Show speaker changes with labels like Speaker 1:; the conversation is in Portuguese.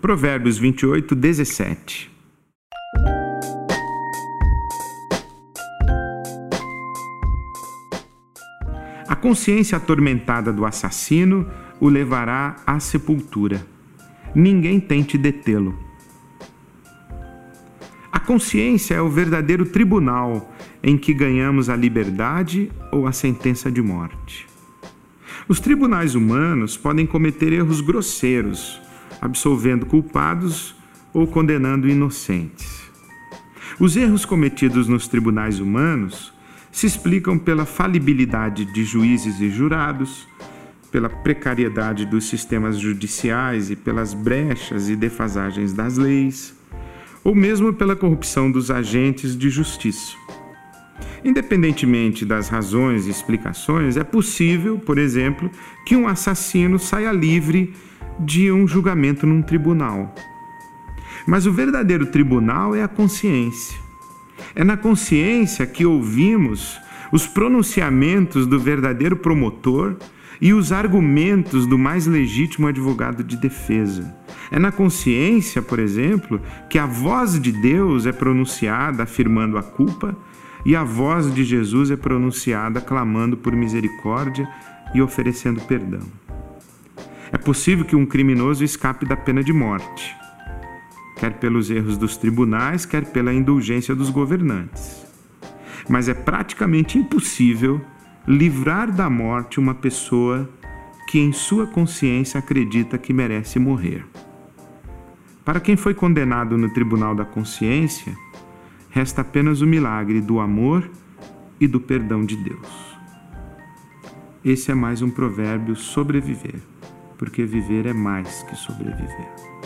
Speaker 1: Provérbios 28, 17. A consciência atormentada do assassino o levará à sepultura. Ninguém tente detê-lo. A consciência é o verdadeiro tribunal em que ganhamos a liberdade ou a sentença de morte. Os tribunais humanos podem cometer erros grosseiros, absolvendo culpados ou condenando inocentes. Os erros cometidos nos tribunais humanos se explicam pela falibilidade de juízes e jurados, pela precariedade dos sistemas judiciais e pelas brechas e defasagens das leis, ou mesmo pela corrupção dos agentes de justiça. Independentemente das razões e explicações, é possível, por exemplo, que um assassino saia livre de um julgamento num tribunal. Mas o verdadeiro tribunal é a consciência. É na consciência que ouvimos os pronunciamentos do verdadeiro promotor e os argumentos do mais legítimo advogado de defesa. É na consciência, por exemplo, que a voz de Deus é pronunciada afirmando a culpa e a voz de Jesus é pronunciada clamando por misericórdia e oferecendo perdão. É possível que um criminoso escape da pena de morte, quer pelos erros dos tribunais, quer pela indulgência dos governantes. Mas é praticamente impossível livrar da morte uma pessoa que em sua consciência acredita que merece morrer. Para quem foi condenado no tribunal da consciência, resta apenas o milagre do amor e do perdão de Deus. Esse é mais um provérbio sobreviver, porque viver é mais que sobreviver.